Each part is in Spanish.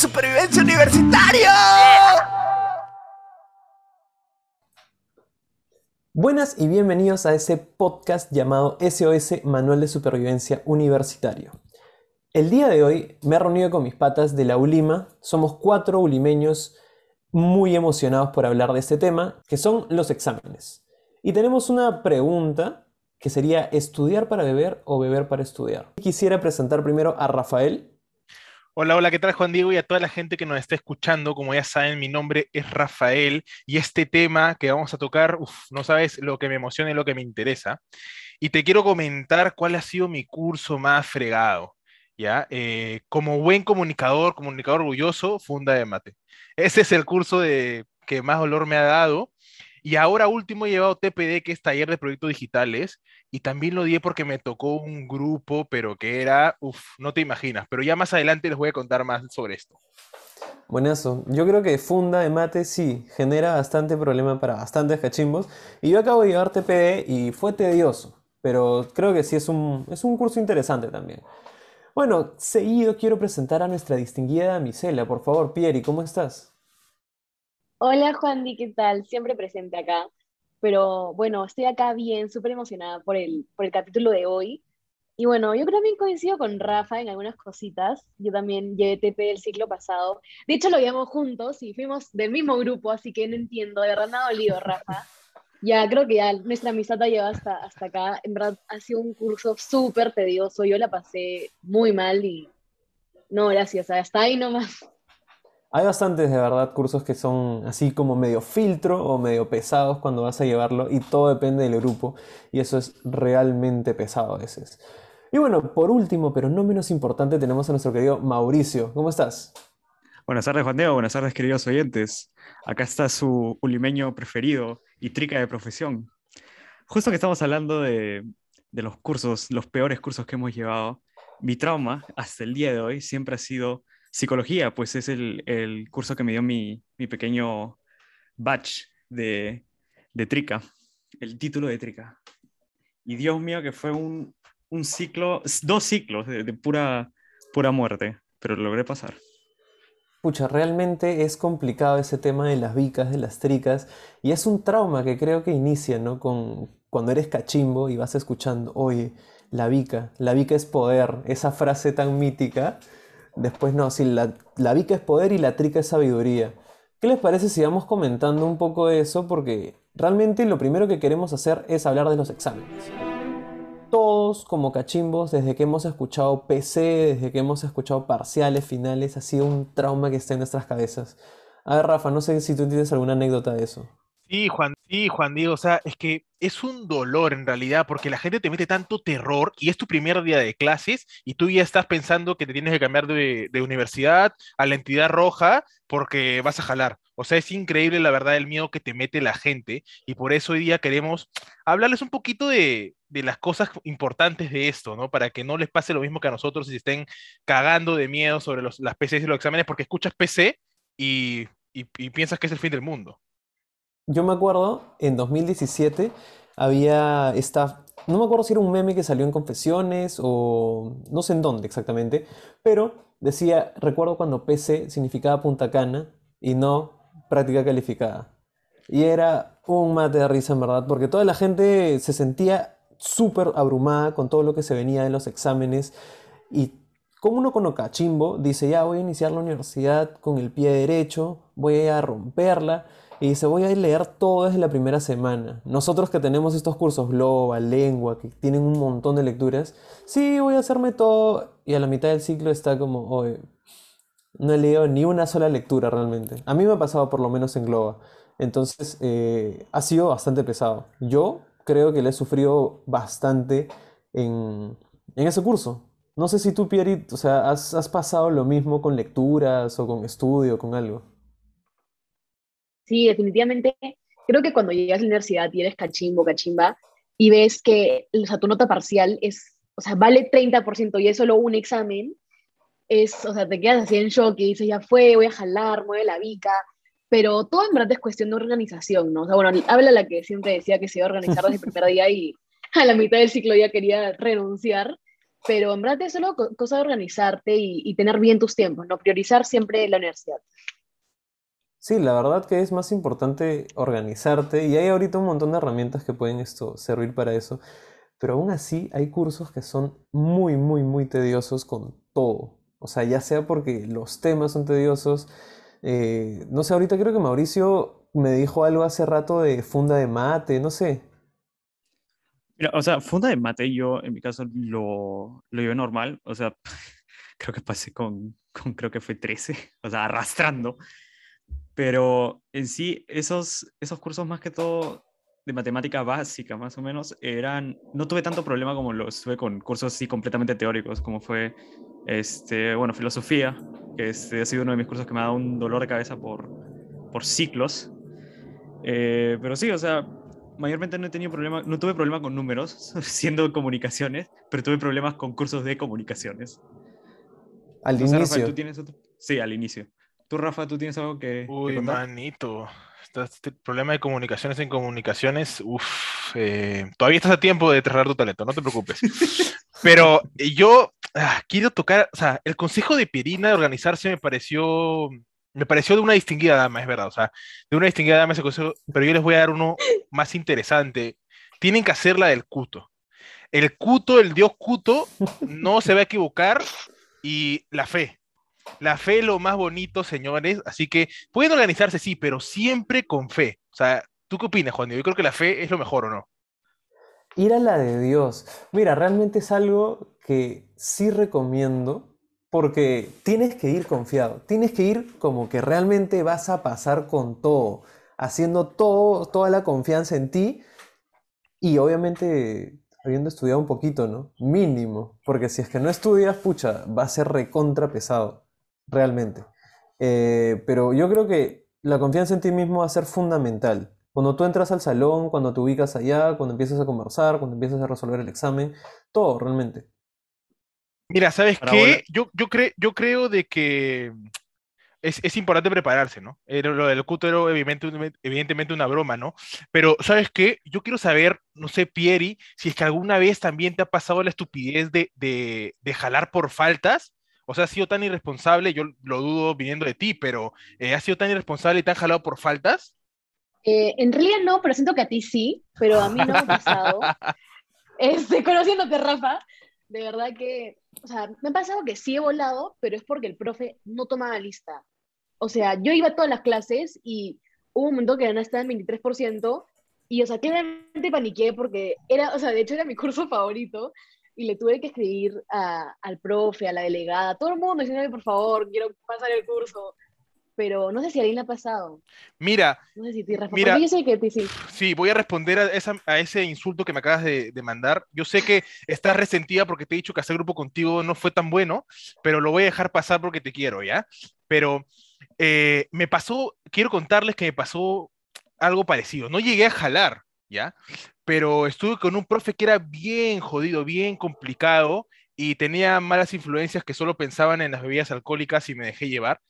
Supervivencia Universitario. Buenas y bienvenidos a ese podcast llamado SOS Manual de Supervivencia Universitario. El día de hoy me he reunido con mis patas de la ULIMA. Somos cuatro ulimeños muy emocionados por hablar de este tema, que son los exámenes. Y tenemos una pregunta que sería estudiar para beber o beber para estudiar. Quisiera presentar primero a Rafael, Hola, hola, ¿qué tal Juan Diego y a toda la gente que nos está escuchando? Como ya saben, mi nombre es Rafael y este tema que vamos a tocar, no sabes lo que me emociona y lo que me interesa. Y te quiero comentar cuál ha sido mi curso más fregado, ¿ya? Eh, como buen comunicador, comunicador orgulloso, funda de mate. Ese es el curso de, que más dolor me ha dado y ahora último he llevado TPD, que es Taller de Proyectos Digitales, y también lo di porque me tocó un grupo, pero que era, uff, no te imaginas, pero ya más adelante les voy a contar más sobre esto. Buenazo. Yo creo que funda de mate sí, genera bastante problema para bastantes cachimbos. Y yo acabo de llevar TPD y fue tedioso, pero creo que sí es un, es un curso interesante también. Bueno, seguido quiero presentar a nuestra distinguida damisela. Por favor, Pieri, ¿cómo estás? Hola Juan ¿qué tal? Siempre presente acá. Pero bueno, estoy acá bien, súper emocionada por el, por el capítulo de hoy. Y bueno, yo también coincido con Rafa en algunas cositas. Yo también llevé TP el ciclo pasado. De hecho, lo llevamos juntos y fuimos del mismo grupo, así que no entiendo. De verdad me ha Rafa. Ya creo que ya nuestra amistad ha llegado hasta, hasta acá. En verdad, ha sido un curso súper tedioso. Yo la pasé muy mal y no, gracias. Hasta ahí nomás. Hay bastantes de verdad cursos que son así como medio filtro o medio pesados cuando vas a llevarlo y todo depende del grupo y eso es realmente pesado a veces. Y bueno, por último, pero no menos importante, tenemos a nuestro querido Mauricio. ¿Cómo estás? Buenas tardes, Juan Diego. Buenas tardes, queridos oyentes. Acá está su ulimeño preferido y trica de profesión. Justo que estamos hablando de, de los cursos, los peores cursos que hemos llevado, mi trauma hasta el día de hoy siempre ha sido psicología, pues es el, curso que me dio mi, pequeño batch de, Trica, el título de Trica. Y Dios mío, que fue un, un ciclo, dos ciclos de, de, pura, pura muerte, pero lo logré pasar. Pucha, realmente es complicado ese tema de las vicas, de las tricas, y es un trauma que creo que inicia, ¿no? Con, cuando eres cachimbo y vas escuchando, oye, la vica, la vica es poder, esa frase tan mítica, Después no, sí, la, la vica es poder y la trica es sabiduría. ¿Qué les parece si vamos comentando un poco de eso? Porque realmente lo primero que queremos hacer es hablar de los exámenes. Todos como cachimbos, desde que hemos escuchado PC, desde que hemos escuchado parciales, finales, ha sido un trauma que está en nuestras cabezas. A ver, Rafa, no sé si tú tienes alguna anécdota de eso. Sí, Juan, sí, Juan Diego, o sea, es que es un dolor en realidad, porque la gente te mete tanto terror y es tu primer día de clases y tú ya estás pensando que te tienes que cambiar de, de universidad a la entidad roja porque vas a jalar. O sea, es increíble la verdad el miedo que te mete la gente y por eso hoy día queremos hablarles un poquito de, de las cosas importantes de esto, ¿no? Para que no les pase lo mismo que a nosotros y se estén cagando de miedo sobre las PCs y los exámenes porque escuchas PC y, y, y piensas que es el fin del mundo. Yo me acuerdo, en 2017 había esta, no me acuerdo si era un meme que salió en Confesiones o no sé en dónde exactamente, pero decía, recuerdo cuando PC significaba Punta Cana y no práctica calificada. Y era un mate de risa en verdad, porque toda la gente se sentía súper abrumada con todo lo que se venía de los exámenes y como uno con cachimbo dice, ya voy a iniciar la universidad con el pie derecho, voy a romperla y dice, voy a leer todo desde la primera semana. Nosotros que tenemos estos cursos Global, Lengua, que tienen un montón de lecturas, sí, voy a hacerme todo. Y a la mitad del ciclo está como, oye, no he leído ni una sola lectura realmente. A mí me ha pasado por lo menos en Globa. Entonces, eh, ha sido bastante pesado. Yo creo que le he sufrido bastante en, en ese curso. No sé si tú, Pierre, o sea, has, has pasado lo mismo con lecturas o con estudio, con algo. Sí, definitivamente. Creo que cuando llegas a la universidad y eres cachimbo, cachimba, y ves que o sea, tu nota parcial es, o sea, vale 30% y es solo un examen, es, o sea, te quedas así en shock y dices, ya fue, voy a jalar, mueve la bica, pero todo en verdad es cuestión de organización, ¿no? O sea, bueno, habla la que siempre decía que se iba a organizar desde el primer día y a la mitad del ciclo ya quería renunciar, pero en verdad es solo cosa de organizarte y, y tener bien tus tiempos, ¿no? Priorizar siempre la universidad. Sí, la verdad que es más importante organizarte y hay ahorita un montón de herramientas que pueden esto servir para eso, pero aún así hay cursos que son muy, muy, muy tediosos con todo. O sea, ya sea porque los temas son tediosos, eh, no sé, ahorita creo que Mauricio me dijo algo hace rato de funda de mate, no sé. Mira, o sea, funda de mate yo en mi caso lo, lo llevé normal, o sea, creo que pasé con, con creo que fue 13, o sea, arrastrando. Pero en sí, esos, esos cursos más que todo de matemática básica, más o menos, eran, no tuve tanto problema como los tuve con cursos así completamente teóricos, como fue, este, bueno, filosofía, que este, ha sido uno de mis cursos que me ha dado un dolor de cabeza por, por ciclos. Eh, pero sí, o sea, mayormente no he tenido problema, no tuve problema con números, siendo comunicaciones, pero tuve problemas con cursos de comunicaciones. Al inicio. ¿tú tienes otro? Sí, al inicio. Tú, Rafa, ¿tú tienes algo que, Uy, contar? manito. Este problema de comunicaciones en comunicaciones, uff, eh, todavía estás a tiempo de trasladar tu talento, no te preocupes. Pero eh, yo ah, quiero tocar, o sea, el consejo de Pirina de organizarse me pareció, me pareció de una distinguida dama, es verdad, o sea, de una distinguida dama ese consejo, pero yo les voy a dar uno más interesante. Tienen que hacer la del cuto. El cuto, el dios cuto, no se va a equivocar y la fe. La fe lo más bonito, señores. Así que pueden organizarse, sí, pero siempre con fe. O sea, ¿tú qué opinas, Juan? Yo creo que la fe es lo mejor, ¿o no? Ir a la de Dios. Mira, realmente es algo que sí recomiendo porque tienes que ir confiado. Tienes que ir como que realmente vas a pasar con todo, haciendo toda la confianza en ti y obviamente habiendo estudiado un poquito, ¿no? Mínimo, porque si es que no estudias, pucha, va a ser recontra pesado realmente. Eh, pero yo creo que la confianza en ti mismo va a ser fundamental. Cuando tú entras al salón, cuando te ubicas allá, cuando empiezas a conversar, cuando empiezas a resolver el examen, todo realmente. Mira, ¿sabes Para qué? volar. Yo, yo, cre- yo creo de que es, es importante prepararse, ¿no? Era lo del cuto era evidentemente, evidentemente una broma, ¿no? Pero, ¿sabes qué? Yo quiero saber, no sé, Pieri, si es que alguna vez también te ha pasado la estupidez de, de, de jalar por faltas. O sea, has sido tan irresponsable, yo lo dudo viniendo de ti, pero eh, ¿has sido tan irresponsable y te han jalado por faltas? Eh, en realidad no, pero siento que a ti sí, pero a mí no me ha pasado. Este, conociéndote, Rafa, de verdad que, o sea, me ha pasado que sí he volado, pero es porque el profe no tomaba lista. O sea, yo iba a todas las clases y hubo un momento que no estaba en 23% y, o sea, claramente paniqué porque era, o sea, de hecho era mi curso favorito y le tuve que escribir a- al profe, a la delegada, a todo el mundo diciéndole, por favor, quiero pasar el curso. Pero no sé si a alguien le ha pasado. Mira, No sé si Rafa. Mira, yo sé que ti sí. Sí, voy a responder a, esa- a ese insulto que me acabas de, de mandar. Yo sé que estás resentida porque te he dicho que hacer grupo contigo no fue tan bueno, pero lo voy a dejar pasar porque te quiero, ¿ya? Pero eh, me pasó, quiero contarles que me pasó algo parecido. No llegué a jalar, ¿ya? Pero estuve con un profe que era bien jodido, bien complicado y tenía malas influencias que solo pensaban en las bebidas alcohólicas y me dejé llevar.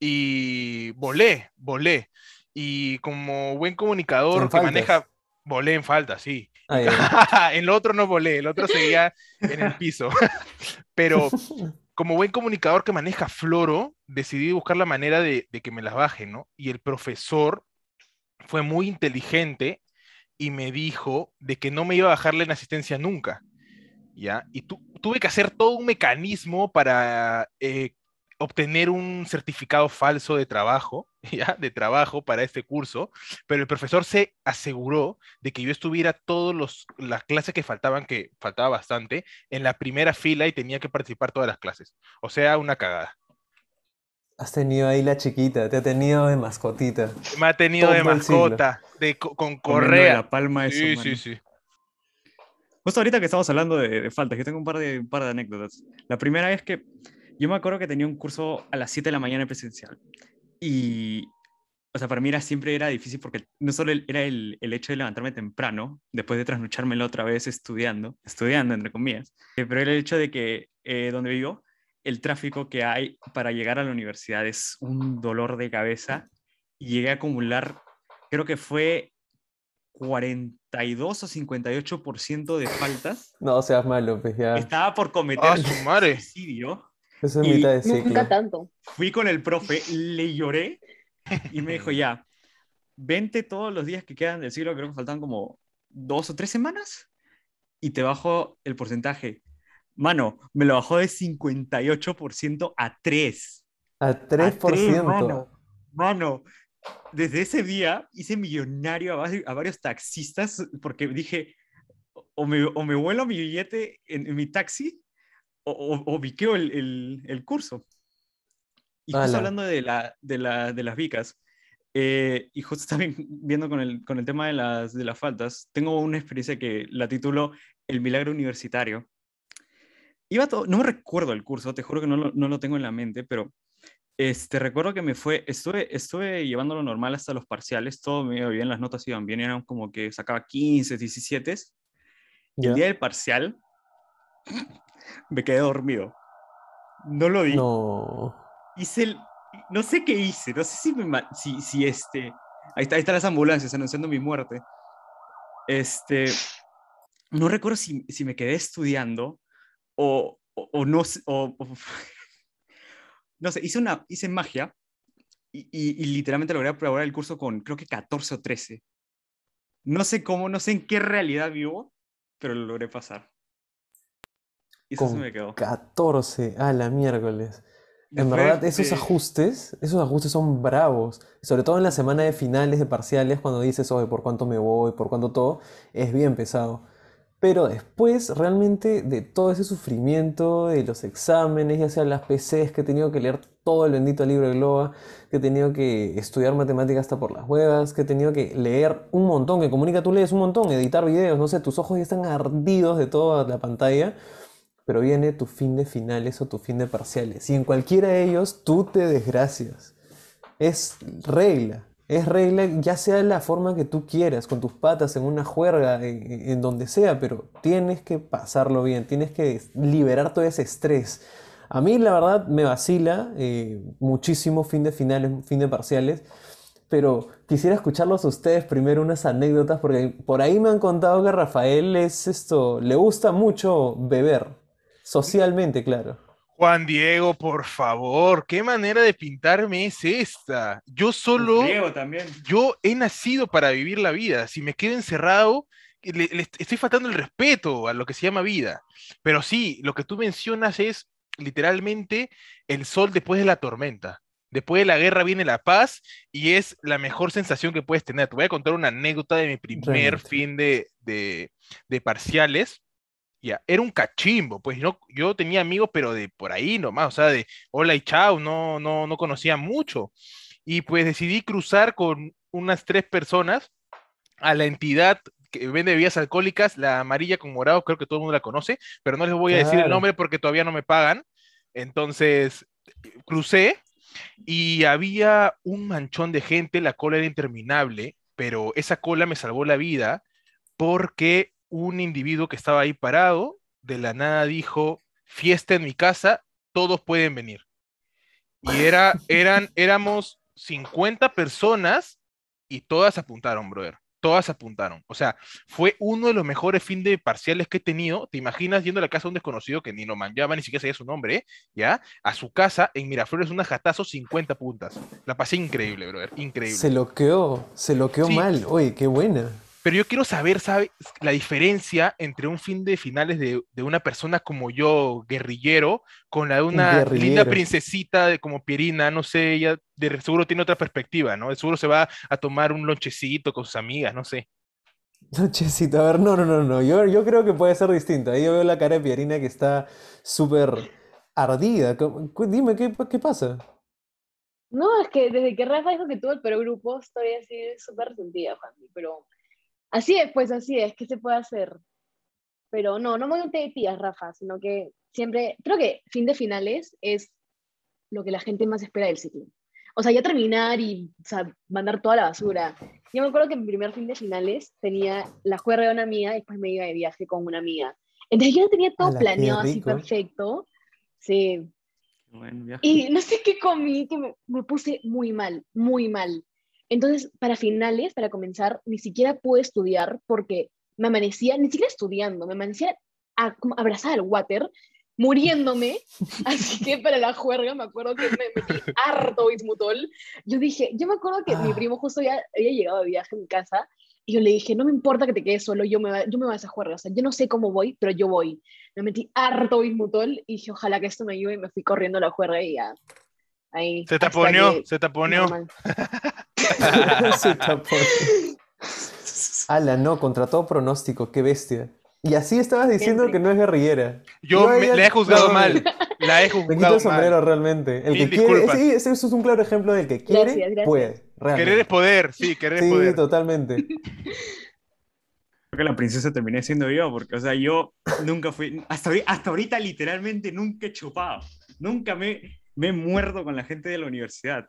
Y volé, volé. Y como buen comunicador que maneja, volé en falta, sí. Ya. en lo otro no volé, el otro seguía en el piso. Pero como buen comunicador que maneja Floro, decidí buscar la manera de, de que me las baje, ¿no? Y el profesor fue muy inteligente y me dijo de que no me iba a bajarle en asistencia nunca, ¿ya? Y tu- tuve que hacer todo un mecanismo para eh, obtener un certificado falso de trabajo, ¿ya? De trabajo para este curso, pero el profesor se aseguró de que yo estuviera todas las clases que faltaban, que faltaba bastante, en la primera fila y tenía que participar todas las clases. O sea, una cagada. Has tenido ahí la chiquita, te ha tenido de mascotita. Me ha tenido de Todo siglo. mascota, de, co- con de correa. la palma de su Sí, mano. sí, sí. Justo ahorita que estamos hablando de, de faltas, yo tengo un par de, un par de anécdotas. La primera es que yo me acuerdo que tenía un curso a las 7 de la mañana presencial. Y, o sea, para mí era, siempre era difícil porque no solo el- era el, el hecho de levantarme temprano, después de trasnochármelo otra vez estudiando, estudiando entre comillas, eh, pero era el hecho de que eh, donde vivo, el tráfico que hay para llegar a la universidad es un dolor de cabeza y llegué a acumular, creo que fue 42 o 58% de faltas. No seas malo, pues ya. Estaba por cometer ¡Ah, su madre! suicidio. Eso es mitad de ciclo. Nunca tanto. Fui con el profe, le lloré y me dijo, ya, vente todos los días que quedan del ciclo, creo que faltan como dos o tres semanas, y te bajo el porcentaje. Mano, me lo bajó de 58% a 3. A A 3%. 3, mano. Mano, desde ese día hice millonario a, vari- a varios taxistas porque dije, o me, o me vuelo mi billete en, en mi taxi o, o, o biqueo el, el, el curso. Y justo hablando de, la, de, la, de las vicas, eh, y justo también viendo con el, con el tema de las, de las faltas, tengo una experiencia que la titulo El Milagro Universitario. Iba todo, no me recuerdo el curso, te juro que no lo, no lo tengo en la mente, pero este, recuerdo que me fue, estuve, estuve llevándolo normal hasta los parciales, todo me iba bien, las notas iban bien, eran como que sacaba 15, 17. Y el día del parcial me quedé dormido. No lo di. No. Hice el, no sé qué hice, no sé si me, si, si este, ahí está, ahí están las ambulancias anunciando mi muerte. Este, no recuerdo si, si me quedé estudiando o, o, o no sé, o, no sé, hice una, hice magia y, y- y literalmente logré aprobar el curso con creo que 14 o 13. No sé cómo, no sé en qué realidad vivo, pero lo logré pasar. Y eso se me quedó. 14 a la miércoles. En Después verdad, esos ajustes, esos ajustes son bravos. Sobre todo en la semana de finales de parciales, cuando dices, oye, ¿por cuánto me voy? ¿Por cuánto todo? Es bien pesado. Pero después, realmente, de todo ese sufrimiento, de los exámenes, ya sea las PCs, que he tenido que leer todo el bendito libro de Globa, que he tenido que estudiar matemáticas hasta por las huevas, que he tenido que leer un montón, que comunica tú lees un montón, editar videos, no sé, tus ojos ya están ardidos de toda la pantalla pero viene tu fin de finales o tu fin de parciales. Y en cualquiera de ellos tú te desgracias. Es regla. Es regla, ya sea la forma que tú quieras, con tus patas en una juerga, en, donde sea, pero tienes que pasarlo bien, tienes que liberar todo ese estrés. A mí, la verdad, me vacila eh, muchísimo fin de finales, fin de parciales, pero quisiera escucharlos a ustedes primero unas anécdotas, porque por ahí me han contado que Rafael es esto, le gusta mucho beber, socialmente, claro. Juan Diego, por favor, ¿qué manera de pintarme es esta? Yo solo, Griego también. yo he nacido para vivir la vida. Si me quedo encerrado, le, le estoy faltando el respeto a lo que se llama vida. Pero sí, lo que tú mencionas es literalmente el sol después de la tormenta. Después de la guerra viene la paz y es la mejor sensación que puedes tener. Te voy a contar una anécdota de mi primer Realmente. fin de, de, de parciales. Ya, era un cachimbo, pues no, yo tenía amigos, pero de por ahí nomás, o sea, de hola y chao, no, no, no conocía mucho. Y pues decidí cruzar con unas tres personas a la entidad que vende bebidas alcohólicas, la amarilla con morado, creo que todo el mundo la conoce, pero no les voy a decir el nombre porque todavía no me pagan. Entonces, crucé y había un manchón de gente, la cola era interminable, pero esa cola me salvó la vida porque un individuo que estaba ahí parado de la nada dijo, fiesta en mi casa, todos pueden venir. Y era, eran, éramos 50 personas y todas apuntaron, brother. Todas apuntaron. O sea, fue uno de los mejores fin de parciales que he tenido. ¿Te imaginas yendo a la casa de un desconocido que ni lo manchaba, ni siquiera sabía su nombre, ¿eh? ¿ya? A su casa en Miraflores, una jatazo 50 puntas. La pasé increíble, brother. Increíble. Se loqueó, se loqueó Sí. mal. Oye, qué buena. Pero yo quiero saber, ¿sabes? La diferencia entre un fin de finales de, de una persona como yo, guerrillero, con la de una linda princesita de, como Pierina, no sé, ella de seguro tiene otra perspectiva, ¿no? De seguro se va a tomar un lonchecito con sus amigas, no sé. Nochecito, a ver, no, no, no, no. Yo, yo creo que puede ser distinto. Ahí yo veo la cara de Pierina que está súper ardida. ¿Cómo- cu- Dime, ¿qué, qué pasa? No, es que desde que Rafa dijo que tuvo el peor grupo, estoy así súper resentida, Juan. Pero así es, pues así es, ¿qué se puede hacer? Pero no, no me de tías, Rafa, sino que siempre, creo que fin de finales es lo que la gente más espera del ciclo. O sea, ya terminar y o sea, mandar toda la basura. Yo me acuerdo que mi primer fin de finales tenía la juerga de una amiga y después me iba de viaje con una amiga. Entonces yo ya tenía todo ¡Hala, qué planeado así perfecto. Sí, Bueno, y no sé qué comí, que me, me puse muy mal, muy mal. Entonces, para finales, para comenzar, ni siquiera pude estudiar porque me amanecía, ni siquiera estudiando, me amanecía a, como abrazada al water, muriéndome. Así que para la juerga me acuerdo que me metí harto bismutol. Yo dije, yo me acuerdo que mi Ah. primo justo ya había llegado de viaje a mi casa y yo le dije, no me importa que te quedes solo, yo me, va- yo me voy a esa juerga. O sea, yo no sé cómo voy, pero yo voy. Me metí harto bismutol y dije, ojalá que esto me ayude y me fui corriendo a la juerga y ya. Ahí. Se taponeó, se taponeó. Se tapó. Ala, no, contra todo pronóstico, qué bestia. Y así estabas diciendo que no es guerrillera. Yo ella- la he juzgado no, mal. La he Me quito juzgado el sombrero mal. realmente. El que quiere, disculpas. ese, ese es un claro ejemplo del que quiere, Gracias, gracias. puede. Realmente. Querer es poder, sí, querer es Sí, poder. totalmente. Creo que la princesa terminé siendo yo, porque, o sea, yo nunca fui, hasta, hasta ahorita literalmente nunca he chupado, nunca me, me he muerto con la gente de la universidad.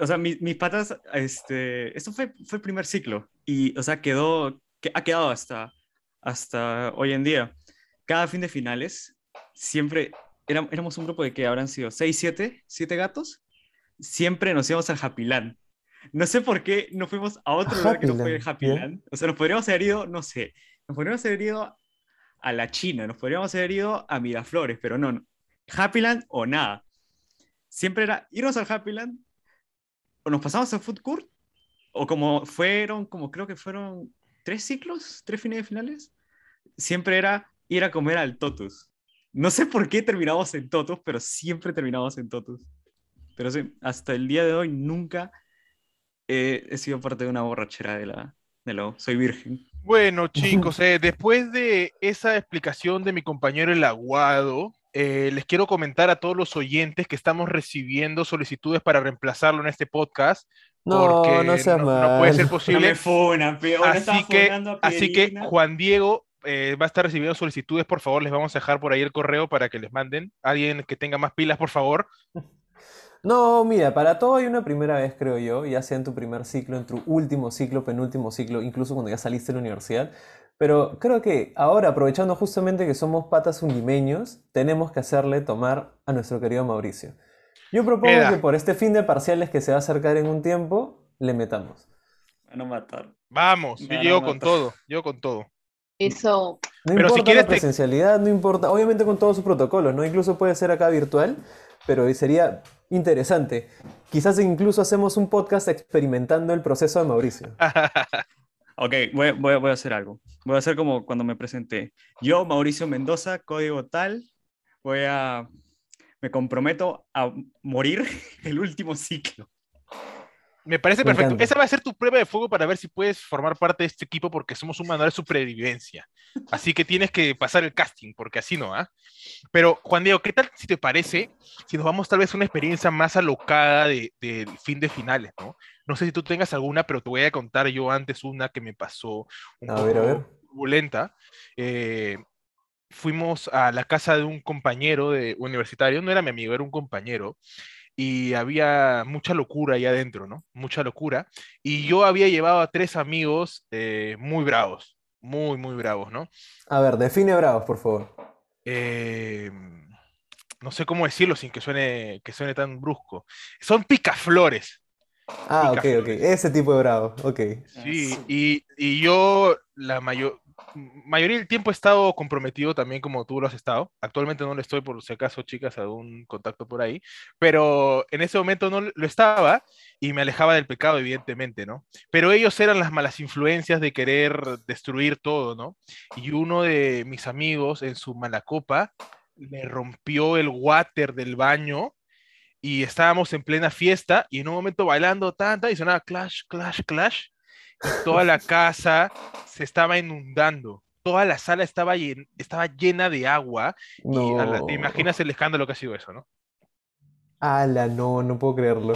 O sea, mi- mis patas, este, esto fue, fue el primer ciclo, y, o sea, quedó, que, ha quedado hasta, hasta hoy en día. Cada fin de finales, siempre, éram- éramos un grupo de que habrán sido 6, 7, 7 gatos, siempre nos íbamos al Happy Land. No sé por qué no fuimos a otro lugar que no Happy fue el Land, Happy. O sea, nos podríamos haber ido, no sé, nos podríamos haber ido a la China, nos podríamos haber ido a Miraflores, pero no, no. Happy Land o nada. Siempre era irnos al Happy Land, o nos pasamos al Food Court, o como fueron, como creo que fueron tres ciclos, tres fines de finales, siempre era ir a comer al Totus. No sé por qué terminamos en Totus, pero siempre terminamos en Totus. Pero sí, hasta el día de hoy nunca he, he sido parte de una borrachera de la, de la. Soy virgen. Bueno, chicos, eh, después de esa explicación de mi compañero el aguado, eh, les quiero comentar a todos los oyentes que estamos recibiendo solicitudes para reemplazarlo en este podcast. No, porque no seas no, no puede ser No posible. me funan, Así que, así que. Juan Diego eh, va a estar recibiendo solicitudes. Por favor, les vamos a dejar por ahí el correo para que les manden. Alguien que tenga más pilas, por favor. No, mira, para todo hay una primera vez, creo yo, ya sea en tu primer ciclo, en tu último ciclo, penúltimo ciclo, incluso cuando ya saliste de la universidad. Pero creo que ahora, aprovechando justamente que somos patas undimeños, tenemos que hacerle tomar a nuestro querido Mauricio. Yo propongo que por este fin de parciales que se va a acercar en un tiempo, le metamos. Me van a matar. Vamos, yo llego con todo, yo con todo. Eso. No Pero si importa quieres la te- presencialidad, no importa, obviamente con todos sus protocolos, ¿no? Incluso puede ser acá virtual, pero sería interesante. Quizás incluso hacemos un podcast experimentando el proceso de Mauricio. Ok, voy, voy, voy a hacer algo. Voy a hacer como cuando me presenté. Yo, Mauricio Mendoza, código tal, voy a... Me comprometo a morir el último ciclo. Me parece Me perfecto. encanta. Esa va a ser tu prueba de fuego para ver si puedes formar parte de este equipo porque somos un manual de supervivencia. Así que tienes que pasar el casting, porque así no, ¿ah? Pero, Juan Diego, ¿qué tal si te parece si nos vamos tal vez a una experiencia más alocada de- del fin de finales, ¿no? No sé si tú tengas alguna, pero te voy a contar yo antes una que me pasó un A ver, a poco ver. turbulenta. Eh, fuimos a la casa de un compañero de universitario, no era mi amigo, era un compañero, y había mucha locura ahí adentro, ¿no? Mucha locura. Y yo había llevado a tres amigos eh, muy bravos, muy, muy bravos, ¿no? A ver, define bravos, por favor. Eh, no sé cómo decirlo sin que suene, que suene tan brusco. Son picaflores. Ah, ok, ok. Ese tipo de bravos, ok. Sí, Ah, y, y yo la mayor, mayoría del tiempo he estado comprometido también como tú lo has estado. Actualmente no lo estoy por si acaso, chicas, algún contacto por ahí, pero en ese momento no lo estaba y me alejaba del pecado, evidentemente, ¿no? Pero ellos eran las malas influencias de querer destruir todo, ¿no? Y uno de mis amigos en su mala copa me rompió el water del baño y estábamos en plena fiesta y en un momento bailando tanta y sonaba clash, clash, clash toda la casa se estaba inundando. Toda la sala estaba, llen- estaba llena de agua y No. te imaginas el escándalo que ha sido eso, ¿no? Ala, no, no puedo creerlo.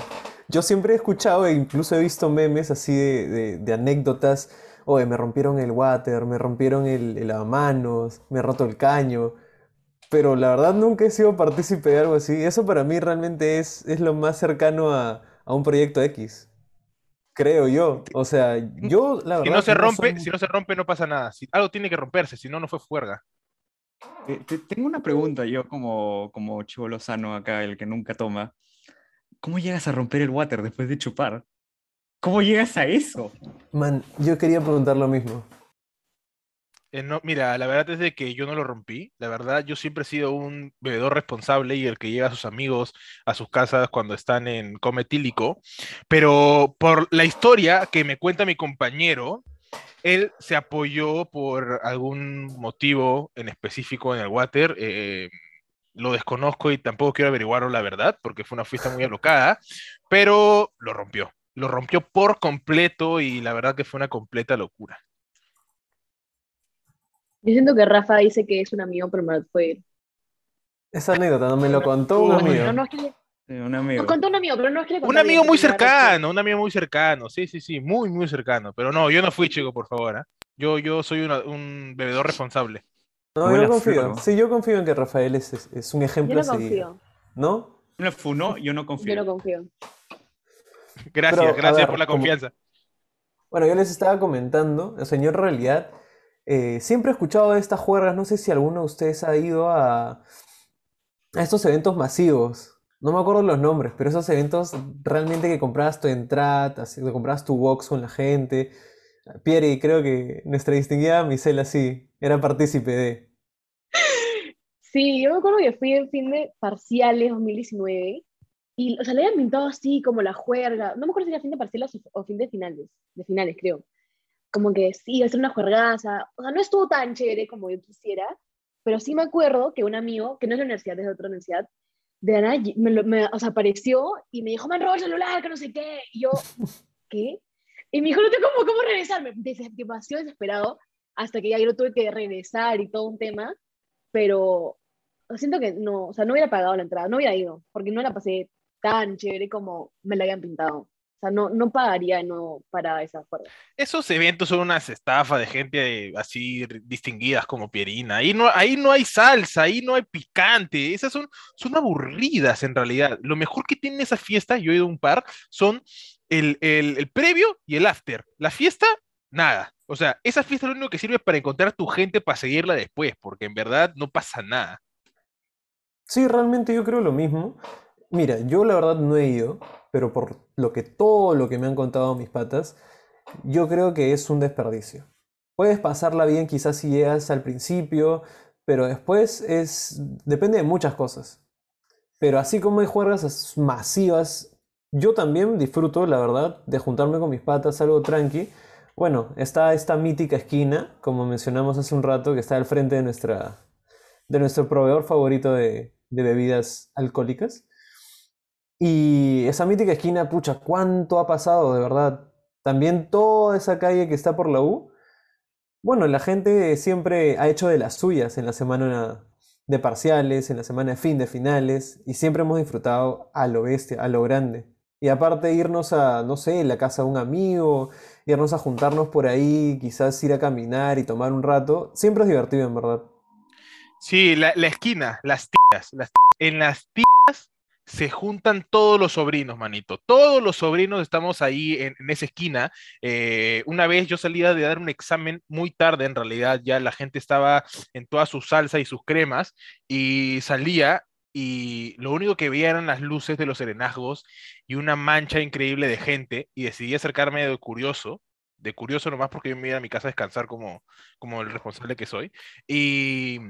Yo siempre he escuchado e incluso he visto memes así de, de- de anécdotas. Oye, me rompieron el water, me rompieron el, el lavamanos, me he roto el caño. Pero la verdad nunca he sido partícipe de algo así. Eso para mí realmente es, es lo más cercano a, a un proyecto X. Creo yo. O sea, yo la Si verdad no se no rompe, soy- si no se rompe no pasa nada. Si, algo tiene que romperse, si no, no fue fuerza. Eh, te- tengo una pregunta yo como, como chivolo sano acá, el que nunca toma. ¿Cómo llegas a romper el water después de chupar? ¿Cómo llegas a eso? Man, yo quería preguntar lo mismo. Eh, mira, la verdad es de que yo no lo rompí. La verdad, yo siempre he sido un bebedor responsable y el que lleva a sus amigos a sus casas cuando están en cometílico. Pero por la historia que me cuenta mi compañero, él se apoyó por algún motivo en específico en el water. eh, lo desconozco y tampoco quiero averiguarlo la verdad, porque fue una fiesta muy alocada, pero lo rompió. Lo rompió por completo y la verdad que fue una completa locura. Yo siento que Rafa dice que es un amigo, pero no fue él. Esa anécdota no me lo contó un No, amigo. no, no es que le- Sí, un amigo. nos contó un amigo, pero no es que le Un amigo bien, muy cercano, un amigo muy cercano, sí, sí, sí, muy, muy cercano. Pero no, yo no fui chico, por favor. ¿ah? Yo, yo soy una- un bebedor responsable. No, yo confío. Sí, yo confío en que Rafael es, es- es un Yo ejemplo no a seguir. confío, ¿No? Funó, yo no yo confío. no confío. Gracias, Pero, gracias ver, por la como- confianza. Bueno, yo les estaba comentando, o sea, yo en realidad eh, siempre he escuchado de estas juergas, no sé si alguno de ustedes ha ido a, estos eventos masivos, no me acuerdo los nombres, pero esos eventos realmente que comprabas tu entrada, que comprabas tu box con la gente. Pierre, y creo que nuestra distinguida Misela sí, era partícipe de. Sí, yo me acuerdo que fui en fin de parciales 2019 y, o sea, le habían pintado así como la juerga. No me acuerdo si era fin de parciales o fin de finales, de finales creo. Como que sí, ser una juergaza. O sea, no estuvo tan chévere como yo quisiera, pero sí me acuerdo que un amigo, que no es de la universidad, es de otra universidad, de la nada me, lo- me- o sea, apareció y me dijo, me han robado el celular, que no sé qué. Y yo, ¿qué? Y me dijo, no tengo cómo, cómo regresarme. Demasiado desesperado hasta que ya yo tuve que regresar y todo un tema. Pero siento que no, o sea, no hubiera pagado la entrada, no hubiera ido, porque no la pasé tan chévere como me la habían pintado. O sea, no, no pagaría no para esa juerga. Esos eventos son unas estafas de gente así distinguidas como Pierina. Ahí no, ahí no hay salsa, ahí no hay picante. Esas son, son aburridas en realidad. Lo mejor que tienen esas fiestas, yo he ido a un par, son el, el, el previo y el after. La fiesta, nada. O sea, esa fiesta es lo único que sirve para encontrar tu gente para seguirla después, porque en verdad no pasa nada. Sí, realmente yo creo lo mismo. Mira, yo la verdad no he ido, pero por lo que todo lo que me han contado mis patas, yo creo que es un desperdicio. Puedes pasarla bien quizás si llegas al principio, pero después es depende de muchas cosas. Pero así como hay juergas as- masivas, yo también disfruto, la verdad, de juntarme con mis patas, algo tranqui. Bueno, está esta mítica esquina, como mencionamos hace un rato, que está al frente de nuestra, de nuestro proveedor favorito de, de bebidas alcohólicas. Y esa mítica esquina, pucha, ¿cuánto ha pasado de verdad? También toda esa calle que está por la U. Bueno, la gente siempre ha hecho de las suyas en la semana de parciales, en la semana de fin de finales, y siempre hemos disfrutado a lo bestia, a lo grande. Y aparte irnos a, no sé, la casa de un amigo, irnos a juntarnos por ahí, quizás ir a caminar y tomar un rato, siempre es divertido, en verdad. Sí, la, esquina, las tías, las tías. En las tías se juntan todos los sobrinos, manito. Todos los sobrinos estamos ahí en, esa esquina. Eh, una vez yo salía de dar un examen muy tarde, en realidad ya la gente estaba en toda su salsa y sus cremas, y salía y lo único que veía eran las luces de los serenazgos y una mancha increíble de gente, y decidí acercarme de curioso, de curioso nomás porque yo me iba a mi casa a descansar como, como el responsable que soy, y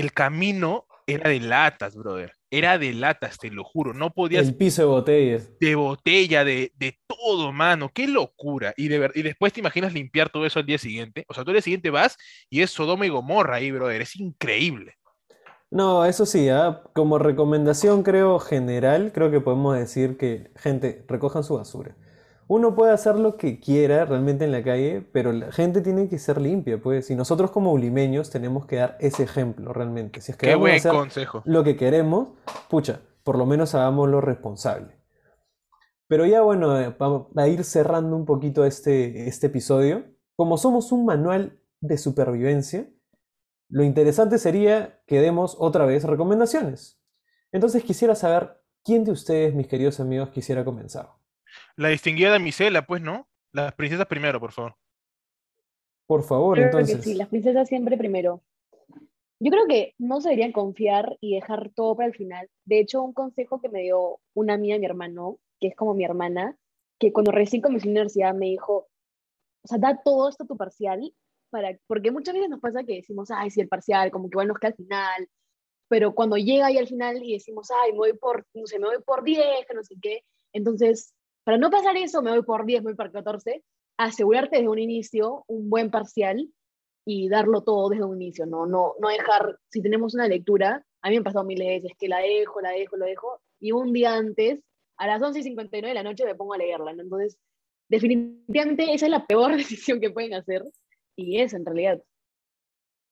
el camino era de latas, brother. Era de latas, te lo juro. No podías El piso de botellas. de botella, de, de todo, mano. Qué locura. Y, de ver- y después te imaginas limpiar todo eso al día siguiente. O sea, tú al día siguiente vas y es Sodoma y Gomorra ahí, brother. Es increíble. No, eso sí, ¿ah? Como recomendación creo general, creo que podemos decir que, gente, recojan su basura. Uno puede hacer lo que quiera realmente en la calle, pero la gente tiene que ser limpia, pues. Y nosotros como ulimeños tenemos que dar ese ejemplo realmente. Si es que Qué buen hacer consejo. lo que queremos, pucha, por lo menos hagámoslo responsable. Pero ya bueno, eh, vamos a ir cerrando un poquito este, este episodio. Como somos un manual de supervivencia, lo interesante sería que demos otra vez recomendaciones. Entonces quisiera saber quién de ustedes, mis queridos amigos, quisiera comenzar. La distinguida damisela, pues, ¿no? Las princesas primero, por favor. Por favor, Creo que entonces. sí, las princesas siempre primero. Yo creo que no se deberían confiar y dejar todo para el final. De hecho, un consejo que me dio una amiga mi hermano, que es como mi hermana, que cuando recién comencé la universidad me dijo, o sea, da todo esto a tu parcial, para, porque muchas veces nos pasa que decimos, ay, sí, el parcial, como que igual nos queda al final, pero cuando llega ahí al final y decimos, ay, me voy por, no sé, me voy por 10, que no sé qué, entonces, para no pasar eso, me voy por 10, me voy por 14, asegurarte desde un inicio un buen parcial y darlo todo desde un inicio, no, no, no dejar, si tenemos una lectura, a mí me han pasado miles de veces que la dejo, la dejo, la dejo, y un día antes, a las 11 y 59 de la noche, me pongo a leerla, ¿no? Entonces, definitivamente esa es la peor decisión que pueden hacer, y es en realidad.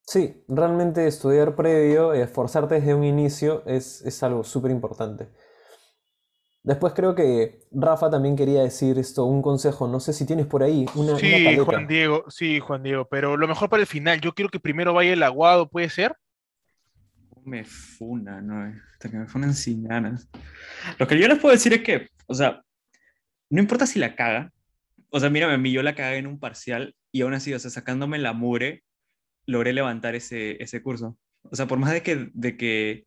Sí, realmente estudiar previo, esforzarte desde un inicio es, es algo súper importante. Después creo que Rafa también quería decir esto, un consejo, no sé si tienes por ahí una, Sí. Juan Diego, sí, Juan Diego, pero lo mejor para el final, yo quiero que primero vaya el aguado, ¿puede ser? Me funa, ¿no? Hasta que me funan sin ganas. Lo que yo les puedo decir es que, o sea, no importa si la caga. O sea, mírame, a mí yo la cagué en un parcial y aún así, o sea, sacándome la mugre, logré levantar ese, ese curso. O sea, por más de que, de que,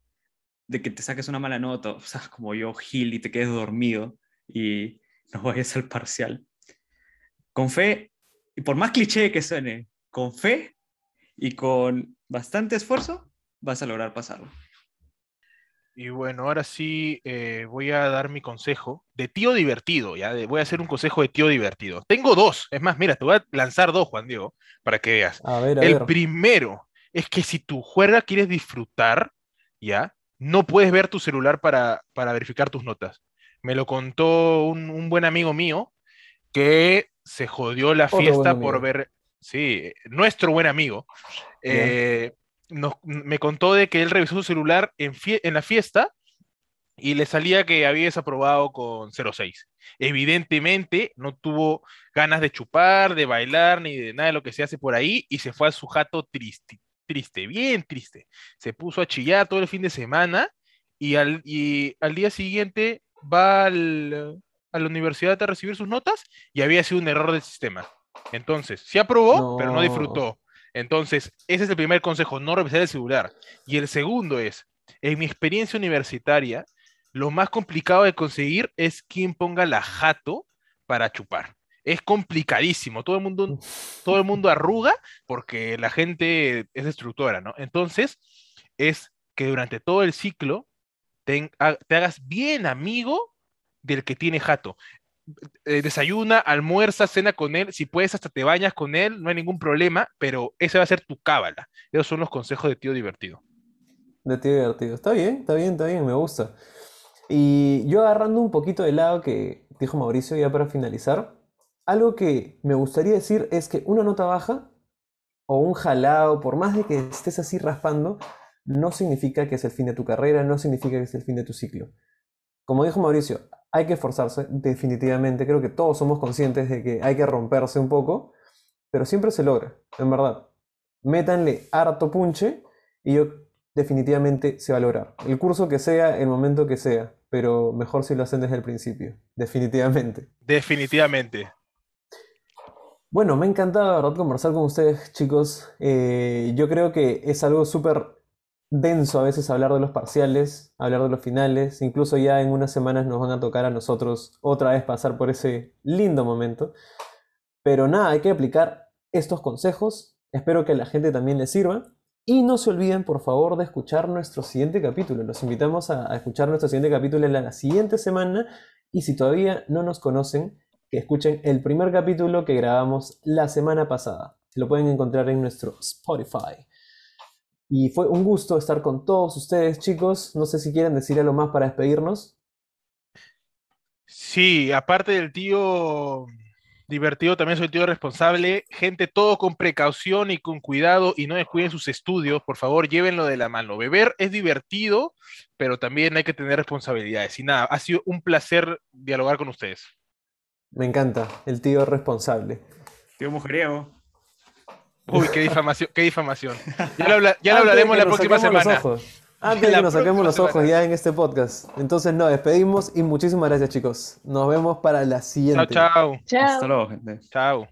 de que te saques una mala nota, o sea, como yo, Gil, y te quedes dormido y no vayas al parcial. Con fe, y por más cliché que suene, con fe y con bastante esfuerzo, vas a lograr pasarlo. Y bueno, ahora sí eh, voy a dar mi consejo de tío divertido, ¿ya? De- voy a hacer un consejo de tío divertido. Tengo dos, es más, mira, te voy a lanzar dos, Juan Diego, para que veas. A ver, a El ver. primero es que si tu juerga quieres disfrutar, ¿ya? No puedes ver tu celular para, para verificar tus notas. Me lo contó un, un buen amigo mío que se jodió la Otro fiesta por ver, sí, nuestro buen amigo, eh, nos- me contó de que él revisó su celular en, fie- en la fiesta y le salía que había desaprobado con 0,6. Evidentemente no tuvo ganas de chupar, de bailar, ni de nada de lo que se hace por ahí y se fue a su jato triste, triste, bien triste. Se puso a chillar todo el fin de semana y al, y al día siguiente va al- a la universidad a recibir sus notas y había sido un error del sistema. Entonces, sí aprobó, pero no No. disfrutó. Entonces, ese es el primer consejo, no revisar el celular. Y el segundo es, en mi experiencia universitaria, lo más complicado de conseguir es quien ponga la jato para chupar. Es complicadísimo. Todo el mundo, todo el mundo arruga porque la gente es destructora, ¿no? Entonces, es que durante todo el ciclo te, ha- te hagas bien amigo del que tiene jato. Eh, desayuna, almuerza, cena con él, si puedes hasta te bañas con él, no hay ningún problema, pero ese va a ser tu cábala. Esos son los consejos de tío divertido. De tío divertido. Está bien, está bien, está bien, me gusta. Y yo agarrando un poquito del lado que dijo Mauricio ya para finalizar, algo que me gustaría decir es que una nota baja o un jalado, por más de que estés así raspando, no significa que es el fin de tu carrera, no significa que es el fin de tu ciclo. Como dijo Mauricio, hay que esforzarse, definitivamente. Creo que todos somos conscientes de que hay que romperse un poco, pero siempre se logra, en verdad. Métanle harto punche y yo definitivamente se va a lograr. El curso que sea, el momento que sea, pero mejor si lo hacen desde el principio, definitivamente. Definitivamente. Bueno, me ha encantado, de verdad, conversar con ustedes, chicos. Eh, yo creo que es algo súper denso a veces hablar de los parciales, hablar de los finales. Incluso ya en unas semanas nos van a tocar a nosotros otra vez pasar por ese lindo momento. Pero nada, hay que aplicar estos consejos. Espero que a la gente también les sirva. Y no se olviden, por favor, de escuchar nuestro siguiente capítulo. Los invitamos a, escuchar nuestro siguiente capítulo en la, la siguiente semana. Y si todavía no nos conocen, que escuchen el primer capítulo que grabamos la semana pasada. Lo pueden encontrar en nuestro Spotify. Y fue un gusto estar con todos ustedes, chicos. No sé si quieren decir algo más para despedirnos. Sí, aparte del tío divertido, también soy el tío responsable. Gente, todo con precaución y con cuidado y no descuiden sus estudios. Por favor, llévenlo de la mano. Beber es divertido, pero también hay que tener responsabilidades. Y nada, ha sido un placer dialogar con ustedes. Me encanta, el tío responsable. Tío mujeriego. Uy, qué difamación, qué difamación. Ya lo, habla- ya lo Antes de hablaremos que la nos próxima saquemos los semana. ojos. Antes de que nos saquemos los ojos semana. ya en este podcast. Entonces, nos despedimos y muchísimas gracias, chicos. Nos vemos para la Chao, siguiente. chao. Chao. Hasta luego, gente. Chao.